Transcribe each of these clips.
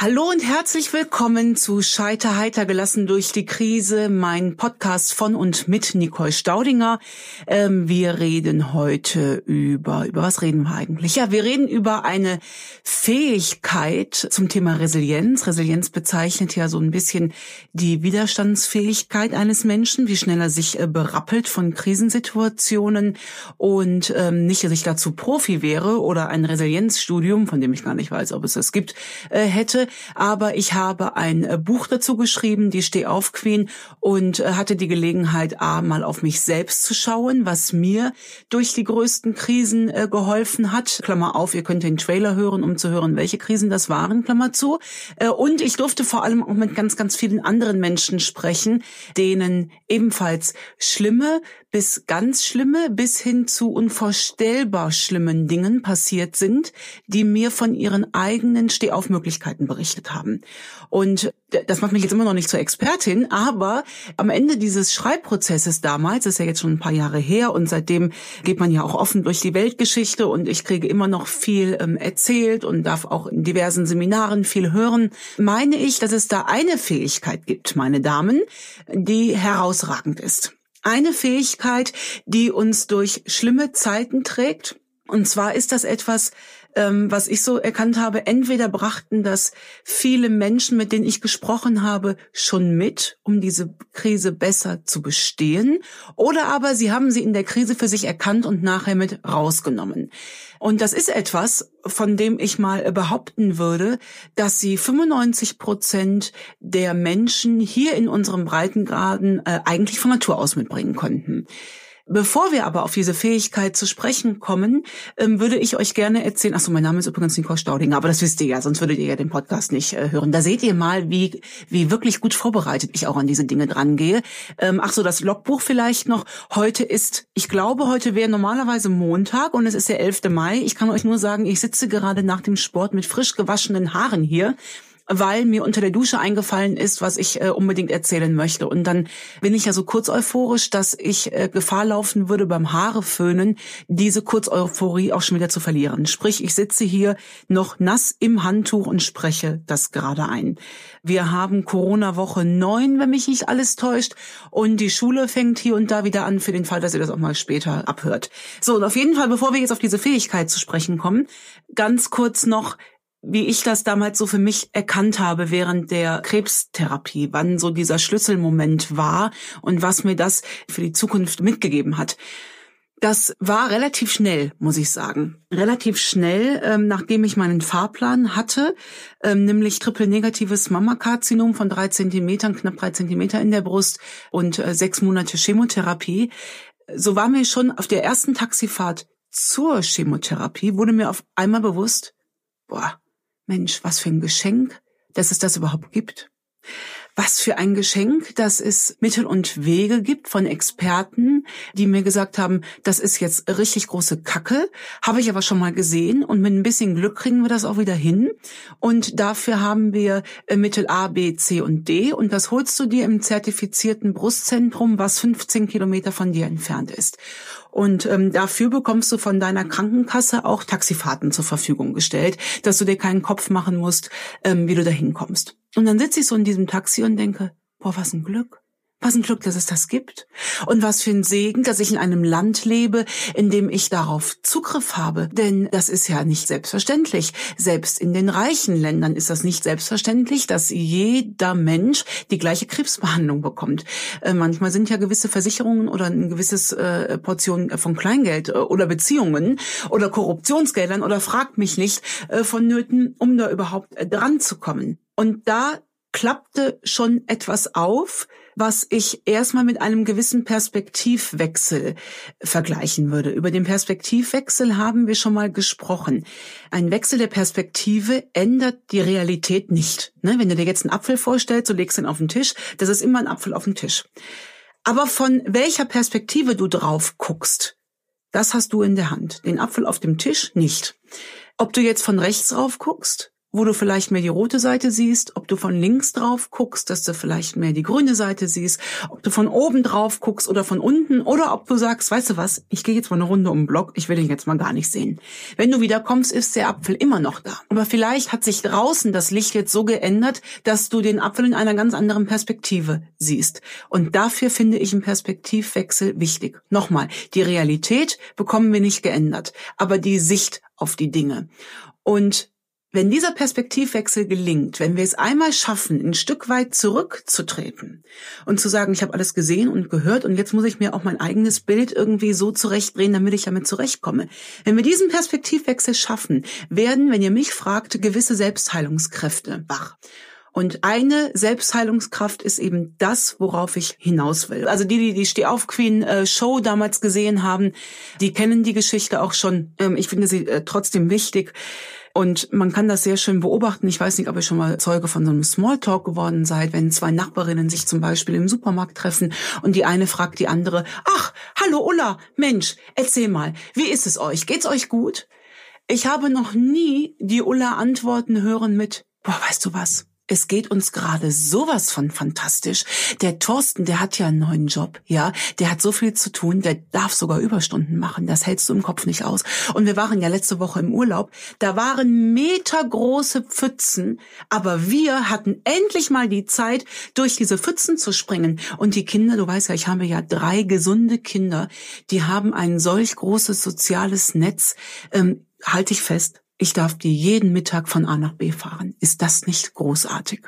Hallo und herzlich willkommen zu Scheiter heiter gelassen durch die Krise, mein Podcast von und mit Nicole Staudinger. Ähm, wir reden heute über, über was reden wir eigentlich? Ja, wir reden über eine Fähigkeit zum Thema Resilienz. Resilienz bezeichnet ja so ein bisschen die Widerstandsfähigkeit eines Menschen, wie schnell er sich äh, berappelt von Krisensituationen und ähm, nicht, dass ich dazu Profi wäre oder ein Resilienzstudium, von dem ich gar nicht weiß, ob es das gibt, äh, hätte aber ich habe ein äh, Buch dazu geschrieben, die Steh auf Queen und äh, hatte die Gelegenheit, A, mal auf mich selbst zu schauen, was mir durch die größten Krisen äh, geholfen hat. Klammer auf, ihr könnt den Trailer hören, um zu hören, welche Krisen das waren, Klammer zu. Und ich durfte vor allem auch mit ganz, ganz vielen anderen Menschen sprechen, denen ebenfalls schlimme bis ganz schlimme, bis hin zu unvorstellbar schlimmen Dingen passiert sind, die mir von ihren eigenen Stehaufmöglichkeiten berichtet haben. Und das macht mich jetzt immer noch nicht zur Expertin, aber am Ende dieses Schreibprozesses damals, ist ja jetzt schon ein paar Jahre her und seitdem geht man ja auch offen durch die Weltgeschichte und ich kriege immer noch viel ähm, erzählt und darf auch in diversen Seminaren viel hören, meine ich, dass es da eine Fähigkeit gibt, meine Damen, die herausragend ist eine Fähigkeit, die uns durch schlimme Zeiten trägt. Und zwar ist das etwas, ähm, was ich so erkannt habe, entweder brachten das viele Menschen, mit denen ich gesprochen habe, schon mit, um diese Krise besser zu bestehen, oder aber sie haben sie in der Krise für sich erkannt und nachher mit rausgenommen. Und das ist etwas, von dem ich mal behaupten würde, dass sie 95 Prozent der Menschen hier in unserem Breitengraden äh, eigentlich von Natur aus mitbringen könnten. Bevor wir aber auf diese Fähigkeit zu sprechen kommen, ähm, würde ich euch gerne erzählen, ach so, mein Name ist übrigens Nicole Staudinger, aber das wisst ihr ja, sonst würdet ihr ja den Podcast nicht äh, hören. Da seht ihr mal, wie, wie wirklich gut vorbereitet ich auch an diese Dinge drangehe. Ähm, ach so, das Logbuch vielleicht noch. Heute ist, ich glaube, heute wäre normalerweise Montag und es ist der 11. Mai. Ich kann euch nur sagen, ich sitze gerade nach dem Sport mit frisch gewaschenen Haaren hier weil mir unter der Dusche eingefallen ist, was ich äh, unbedingt erzählen möchte. Und dann bin ich ja so kurz euphorisch, dass ich äh, Gefahr laufen würde beim Haareföhnen, diese Kurzeuphorie auch schon wieder zu verlieren. Sprich, ich sitze hier noch nass im Handtuch und spreche das gerade ein. Wir haben Corona-Woche neun, wenn mich nicht alles täuscht. Und die Schule fängt hier und da wieder an, für den Fall, dass ihr das auch mal später abhört. So, und auf jeden Fall, bevor wir jetzt auf diese Fähigkeit zu sprechen kommen, ganz kurz noch, wie ich das damals so für mich erkannt habe während der Krebstherapie, wann so dieser Schlüsselmoment war und was mir das für die Zukunft mitgegeben hat. Das war relativ schnell, muss ich sagen. Relativ schnell, ähm, nachdem ich meinen Fahrplan hatte, ähm, nämlich triple-negatives Mammakarzinom von drei Zentimetern, knapp drei Zentimeter in der Brust und äh, sechs Monate Chemotherapie. So war mir schon auf der ersten Taxifahrt zur Chemotherapie, wurde mir auf einmal bewusst, boah, Mensch, was für ein Geschenk, dass es das überhaupt gibt. Was für ein Geschenk, dass es Mittel und Wege gibt von Experten, die mir gesagt haben, das ist jetzt richtig große Kacke, habe ich aber schon mal gesehen und mit ein bisschen Glück kriegen wir das auch wieder hin. Und dafür haben wir äh, Mittel A, B, C und D und das holst du dir im zertifizierten Brustzentrum, was 15 Kilometer von dir entfernt ist. Und ähm, dafür bekommst du von deiner Krankenkasse auch Taxifahrten zur Verfügung gestellt, dass du dir keinen Kopf machen musst, ähm, wie du da hinkommst. Und dann sitze ich so in diesem Taxi und denke, boah, was ein Glück. Was ein Glück, dass es das gibt. Und was für ein Segen, dass ich in einem Land lebe, in dem ich darauf Zugriff habe. Denn das ist ja nicht selbstverständlich. Selbst in den reichen Ländern ist das nicht selbstverständlich, dass jeder Mensch die gleiche Krebsbehandlung bekommt. Äh, manchmal sind ja gewisse Versicherungen oder ein gewisses äh, Portion von Kleingeld äh, oder Beziehungen oder Korruptionsgeldern oder fragt mich nicht äh, vonnöten, um da überhaupt äh, dran zu kommen. Und da klappte schon etwas auf, was ich erstmal mit einem gewissen Perspektivwechsel vergleichen würde. Über den Perspektivwechsel haben wir schon mal gesprochen. Ein Wechsel der Perspektive ändert die Realität nicht. Ne? Wenn du dir jetzt einen Apfel vorstellst, du legst ihn auf den Tisch, das ist immer ein Apfel auf dem Tisch. Aber von welcher Perspektive du drauf guckst, das hast du in der Hand. Den Apfel auf dem Tisch nicht. Ob du jetzt von rechts drauf guckst wo du vielleicht mehr die rote Seite siehst, ob du von links drauf guckst, dass du vielleicht mehr die grüne Seite siehst, ob du von oben drauf guckst oder von unten oder ob du sagst, weißt du was, ich gehe jetzt mal eine Runde um den Block, ich will den jetzt mal gar nicht sehen. Wenn du wieder kommst, ist der Apfel immer noch da. Aber vielleicht hat sich draußen das Licht jetzt so geändert, dass du den Apfel in einer ganz anderen Perspektive siehst. Und dafür finde ich einen Perspektivwechsel wichtig. Nochmal, die Realität bekommen wir nicht geändert, aber die Sicht auf die Dinge. Und wenn dieser Perspektivwechsel gelingt, wenn wir es einmal schaffen, ein Stück weit zurückzutreten und zu sagen, ich habe alles gesehen und gehört und jetzt muss ich mir auch mein eigenes Bild irgendwie so zurechtdrehen, damit ich damit zurechtkomme. Wenn wir diesen Perspektivwechsel schaffen, werden, wenn ihr mich fragt, gewisse Selbstheilungskräfte wach. Und eine Selbstheilungskraft ist eben das, worauf ich hinaus will. Also die, die die Steh auf Queen äh, damals gesehen haben, die kennen die Geschichte auch schon. Ähm, ich finde sie äh, trotzdem wichtig. Und man kann das sehr schön beobachten. Ich weiß nicht, ob ihr schon mal Zeuge von so einem Smalltalk geworden seid, wenn zwei Nachbarinnen sich zum Beispiel im Supermarkt treffen und die eine fragt die andere, ach, hallo Ulla, Mensch, erzähl mal, wie ist es euch? Geht's euch gut? Ich habe noch nie die Ulla antworten hören mit, boah, weißt du was? Es geht uns gerade sowas von fantastisch. Der Thorsten, der hat ja einen neuen Job, ja, der hat so viel zu tun, der darf sogar Überstunden machen. Das hältst du im Kopf nicht aus. Und wir waren ja letzte Woche im Urlaub. Da waren metergroße Pfützen, aber wir hatten endlich mal die Zeit, durch diese Pfützen zu springen. Und die Kinder, du weißt ja, ich habe ja drei gesunde Kinder, die haben ein solch großes soziales Netz. Ähm, halte ich fest, ich darf dir jeden Mittag von A nach B fahren. Ist das nicht großartig?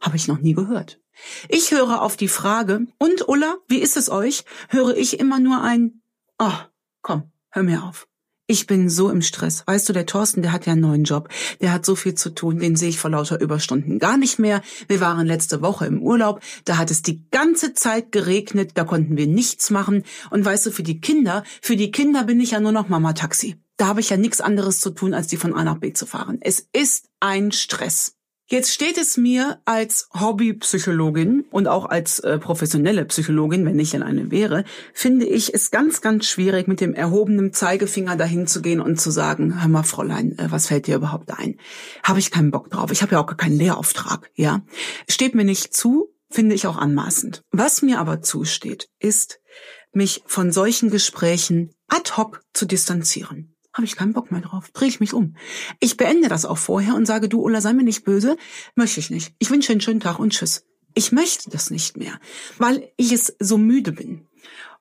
Habe ich noch nie gehört. Ich höre auf die Frage, und Ulla, wie ist es euch? Höre ich immer nur ein, oh, komm, hör mir auf. Ich bin so im Stress. Weißt du, der Thorsten, der hat ja einen neuen Job. Der hat so viel zu tun, den sehe ich vor lauter Überstunden gar nicht mehr. Wir waren letzte Woche im Urlaub, da hat es die ganze Zeit geregnet, da konnten wir nichts machen. Und weißt du, für die Kinder, für die Kinder bin ich ja nur noch Mama Taxi da habe ich ja nichts anderes zu tun, als die von A nach B zu fahren. Es ist ein Stress. Jetzt steht es mir als Hobbypsychologin und auch als äh, professionelle Psychologin, wenn ich denn eine wäre, finde ich es ganz, ganz schwierig, mit dem erhobenen Zeigefinger dahin zu gehen und zu sagen, hör mal, Fräulein, äh, was fällt dir überhaupt ein? Habe ich keinen Bock drauf. Ich habe ja auch gar keinen Lehrauftrag, ja. Steht mir nicht zu, finde ich auch anmaßend. Was mir aber zusteht, ist, mich von solchen Gesprächen ad hoc zu distanzieren habe ich keinen Bock mehr drauf. Drehe ich mich um. Ich beende das auch vorher und sage, du Ulla, sei mir nicht böse. Möchte ich nicht. Ich wünsche einen schönen Tag und tschüss. Ich möchte das nicht mehr, weil ich es so müde bin.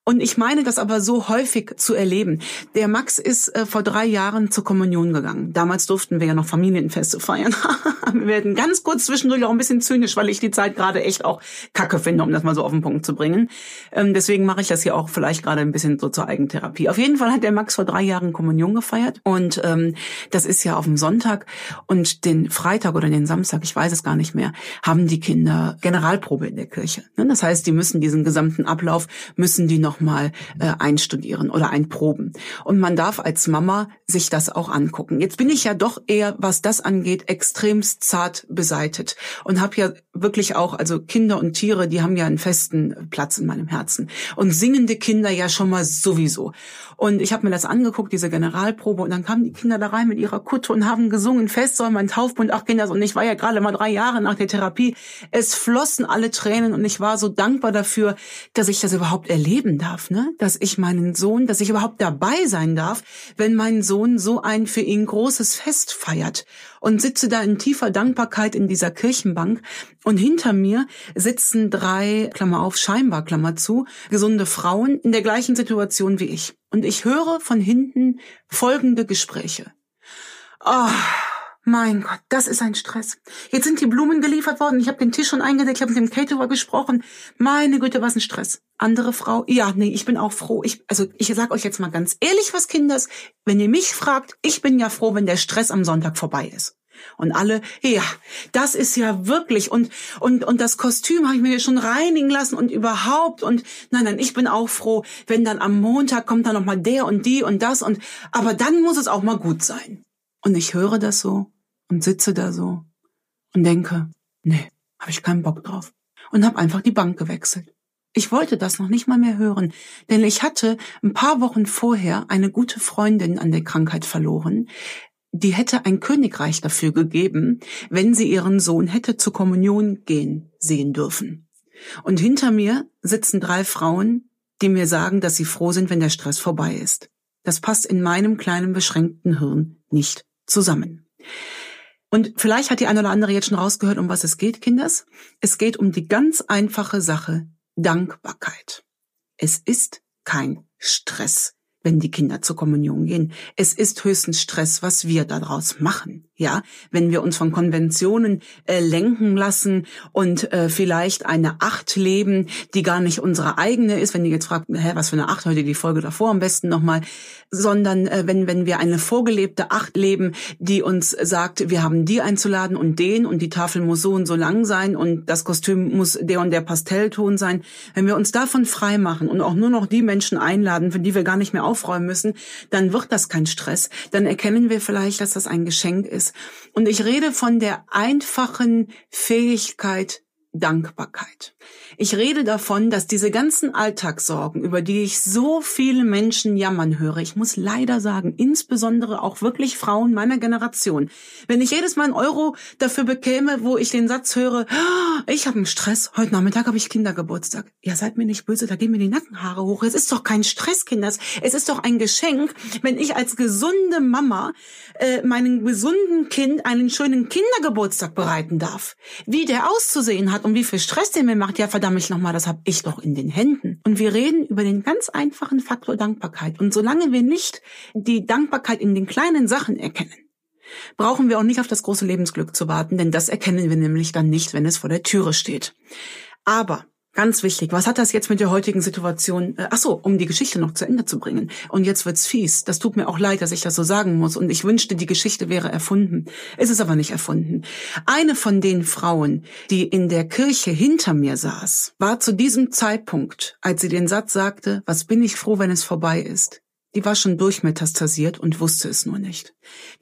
Und ich meine das aber so häufig zu erleben. Der Max ist äh, vor drei Jahren zur Kommunion gegangen. Damals durften wir ja noch Familienfeste feiern. wir werden ganz kurz zwischendurch auch ein bisschen zynisch, weil ich die Zeit gerade echt auch kacke finde, um das mal so auf den Punkt zu bringen. Ähm, deswegen mache ich das hier auch vielleicht gerade ein bisschen so zur Eigentherapie. Auf jeden Fall hat der Max vor drei Jahren Kommunion gefeiert. Und ähm, das ist ja auf dem Sonntag. Und den Freitag oder den Samstag, ich weiß es gar nicht mehr, haben die Kinder Generalprobe in der Kirche. Ne? Das heißt, die müssen diesen gesamten Ablauf, müssen die noch nochmal äh, einstudieren oder einproben. Und man darf als Mama sich das auch angucken. Jetzt bin ich ja doch eher, was das angeht, extremst zart beseitet und habe ja wirklich auch, also Kinder und Tiere, die haben ja einen festen Platz in meinem Herzen. Und singende Kinder ja schon mal sowieso. Und ich habe mir das angeguckt, diese Generalprobe, und dann kamen die Kinder da rein mit ihrer Kutte und haben gesungen, Fest soll mein Taufbund, ach Kinder, und ich war ja gerade mal drei Jahre nach der Therapie. Es flossen alle Tränen und ich war so dankbar dafür, dass ich das überhaupt erleben darf, ne? Dass ich meinen Sohn, dass ich überhaupt dabei sein darf, wenn mein Sohn so ein für ihn großes Fest feiert und sitze da in tiefer Dankbarkeit in dieser Kirchenbank und hinter mir sitzen drei, Klammer auf, scheinbar, Klammer zu, gesunde Frauen in der gleichen Situation wie ich. Und ich höre von hinten folgende Gespräche. Oh, mein Gott, das ist ein Stress. Jetzt sind die Blumen geliefert worden. Ich habe den Tisch schon eingedeckt. Ich habe mit dem Caterer gesprochen. Meine Güte, was ein Stress. Andere Frau, ja, nee, ich bin auch froh. Ich, also ich sag euch jetzt mal ganz ehrlich, was Kinders, wenn ihr mich fragt, ich bin ja froh, wenn der Stress am Sonntag vorbei ist. Und alle, ja, das ist ja wirklich und und und das Kostüm habe ich mir schon reinigen lassen und überhaupt und nein, nein, ich bin auch froh, wenn dann am Montag kommt dann noch mal der und die und das und aber dann muss es auch mal gut sein. Und ich höre das so und sitze da so und denke, nee, habe ich keinen Bock drauf und habe einfach die Bank gewechselt. Ich wollte das noch nicht mal mehr hören, denn ich hatte ein paar Wochen vorher eine gute Freundin an der Krankheit verloren, die hätte ein Königreich dafür gegeben, wenn sie ihren Sohn hätte zur Kommunion gehen sehen dürfen. Und hinter mir sitzen drei Frauen, die mir sagen, dass sie froh sind, wenn der Stress vorbei ist. Das passt in meinem kleinen beschränkten Hirn nicht zusammen. Und vielleicht hat die eine oder andere jetzt schon rausgehört, um was es geht, Kinders. Es geht um die ganz einfache Sache Dankbarkeit. Es ist kein Stress wenn die Kinder zur Kommunion gehen. Es ist höchstens Stress, was wir daraus machen. Ja, wenn wir uns von Konventionen äh, lenken lassen und äh, vielleicht eine Acht leben, die gar nicht unsere eigene ist. Wenn ihr jetzt fragt, hä, was für eine Acht heute die Folge davor am besten nochmal, sondern äh, wenn wenn wir eine vorgelebte Acht leben, die uns sagt, wir haben die einzuladen und den und die Tafel muss so und so lang sein und das Kostüm muss der und der Pastellton sein. Wenn wir uns davon frei machen und auch nur noch die Menschen einladen, für die wir gar nicht mehr aufräumen müssen, dann wird das kein Stress. Dann erkennen wir vielleicht, dass das ein Geschenk ist. Und ich rede von der einfachen Fähigkeit Dankbarkeit. Ich rede davon, dass diese ganzen Alltagssorgen, über die ich so viele Menschen jammern höre, ich muss leider sagen, insbesondere auch wirklich Frauen meiner Generation, wenn ich jedes Mal einen Euro dafür bekäme, wo ich den Satz höre, ah, ich habe einen Stress, heute Nachmittag habe ich Kindergeburtstag. Ja, seid mir nicht böse, da gehen mir die Nackenhaare hoch. Es ist doch kein Stress, Kinders. Es ist doch ein Geschenk, wenn ich als gesunde Mama äh, meinem gesunden Kind einen schönen Kindergeburtstag bereiten darf. Wie der auszusehen hat und wie viel Stress der mir macht, ja verdammt nochmal, das habe ich doch in den Händen. Und wir reden über den ganz einfachen Faktor Dankbarkeit. Und solange wir nicht die Dankbarkeit in den kleinen Sachen erkennen, brauchen wir auch nicht auf das große Lebensglück zu warten, denn das erkennen wir nämlich dann nicht, wenn es vor der Türe steht. Aber Ganz wichtig. Was hat das jetzt mit der heutigen Situation? Äh, ach so, um die Geschichte noch zu Ende zu bringen. Und jetzt wird's fies. Das tut mir auch leid, dass ich das so sagen muss. Und ich wünschte, die Geschichte wäre erfunden. Es ist aber nicht erfunden. Eine von den Frauen, die in der Kirche hinter mir saß, war zu diesem Zeitpunkt, als sie den Satz sagte, was bin ich froh, wenn es vorbei ist, die war schon durchmetastasiert und wusste es nur nicht.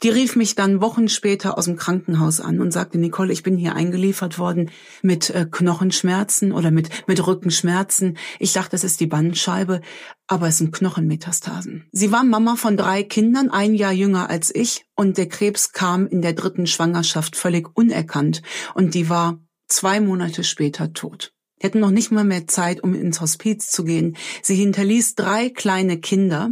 Die rief mich dann Wochen später aus dem Krankenhaus an und sagte, Nicole, ich bin hier eingeliefert worden mit äh, Knochenschmerzen oder mit, mit Rückenschmerzen. Ich dachte, es ist die Bandscheibe, aber es sind Knochenmetastasen. Sie war Mama von drei Kindern, ein Jahr jünger als ich, und der Krebs kam in der dritten Schwangerschaft völlig unerkannt und die war zwei Monate später tot. Die hatten noch nicht mal mehr Zeit, um ins Hospiz zu gehen. Sie hinterließ drei kleine Kinder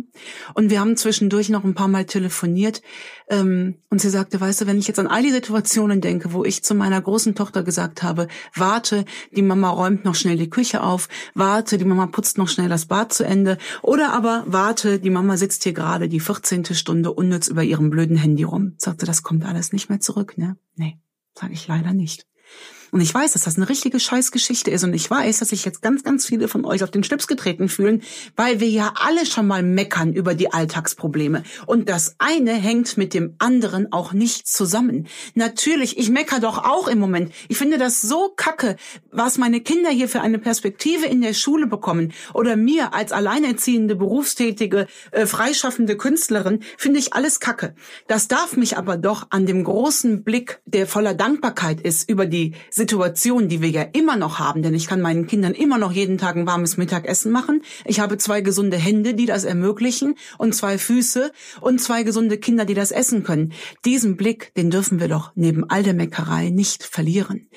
und wir haben zwischendurch noch ein paar Mal telefoniert. Ähm, und sie sagte, weißt du, wenn ich jetzt an all die Situationen denke, wo ich zu meiner großen Tochter gesagt habe, warte, die Mama räumt noch schnell die Küche auf, warte, die Mama putzt noch schnell das Bad zu Ende, oder aber warte, die Mama sitzt hier gerade die 14. Stunde unnütz über ihrem blöden Handy rum. Sagte, das kommt alles nicht mehr zurück, ne? Nee, sage ich leider nicht. Und ich weiß, dass das eine richtige Scheißgeschichte ist. Und ich weiß, dass sich jetzt ganz, ganz viele von euch auf den Schlips getreten fühlen, weil wir ja alle schon mal meckern über die Alltagsprobleme. Und das eine hängt mit dem anderen auch nicht zusammen. Natürlich, ich mecker doch auch im Moment. Ich finde das so kacke, was meine Kinder hier für eine Perspektive in der Schule bekommen. Oder mir als alleinerziehende, berufstätige, äh, freischaffende Künstlerin, finde ich alles kacke. Das darf mich aber doch an dem großen Blick, der voller Dankbarkeit ist, über die Situation, die wir ja immer noch haben, denn ich kann meinen Kindern immer noch jeden Tag ein warmes Mittagessen machen. Ich habe zwei gesunde Hände, die das ermöglichen und zwei Füße und zwei gesunde Kinder, die das essen können. Diesen Blick, den dürfen wir doch neben all der Meckerei nicht verlieren.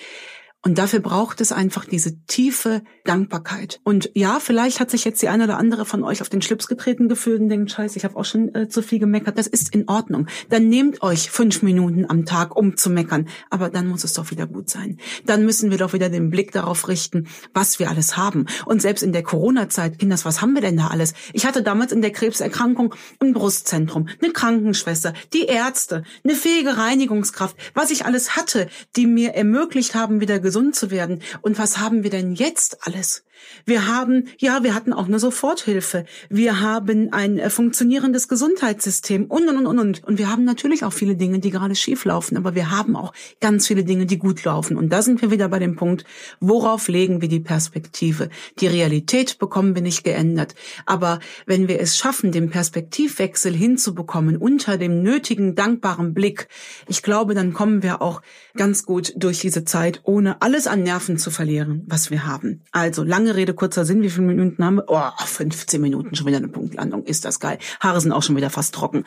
Und dafür braucht es einfach diese tiefe Dankbarkeit. Und ja, vielleicht hat sich jetzt die eine oder andere von euch auf den Schlips getreten gefühlt und denkt, scheiße, ich habe auch schon äh, zu viel gemeckert. Das ist in Ordnung. Dann nehmt euch fünf Minuten am Tag, um zu meckern. Aber dann muss es doch wieder gut sein. Dann müssen wir doch wieder den Blick darauf richten, was wir alles haben. Und selbst in der Corona-Zeit, Kinders, was haben wir denn da alles? Ich hatte damals in der Krebserkrankung ein Brustzentrum, eine Krankenschwester, die Ärzte, eine fähige Reinigungskraft, was ich alles hatte, die mir ermöglicht haben, wieder gesund zu werden. Und was haben wir denn jetzt alles? Wir haben, ja, wir hatten auch eine Soforthilfe. Wir haben ein äh, funktionierendes Gesundheitssystem und, und, und, und. Und wir haben natürlich auch viele Dinge, die gerade schief laufen, aber wir haben auch ganz viele Dinge, die gut laufen. Und da sind wir wieder bei dem Punkt, worauf legen wir die Perspektive? Die Realität bekommen wir nicht geändert. Aber wenn wir es schaffen, den Perspektivwechsel hinzubekommen unter dem nötigen, dankbaren Blick, ich glaube, dann kommen wir auch ganz gut durch diese Zeit, ohne alles an Nerven zu verlieren, was wir haben. Also lange Rede, kurzer Sinn, wie viele Minuten haben wir? Oh, 15 Minuten, schon wieder eine Punktlandung. Ist das geil. Haare sind auch schon wieder fast trocken.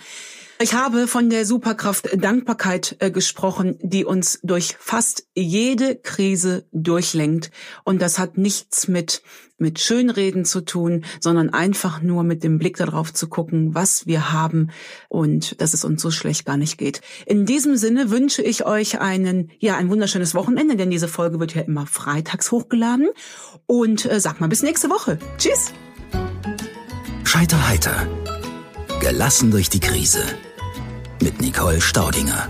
Ich habe von der Superkraft Dankbarkeit äh, gesprochen, die uns durch fast jede Krise durchlenkt. Und das hat nichts mit, mit Schönreden zu tun, sondern einfach nur mit dem Blick darauf zu gucken, was wir haben und dass es uns so schlecht gar nicht geht. In diesem Sinne wünsche ich euch einen, ja, ein wunderschönes Wochenende, denn diese Folge wird ja immer freitags hochgeladen. Und äh, sag mal bis nächste Woche. Tschüss. Scheiter heiter. Gelassen durch die Krise mit Nicole Staudinger.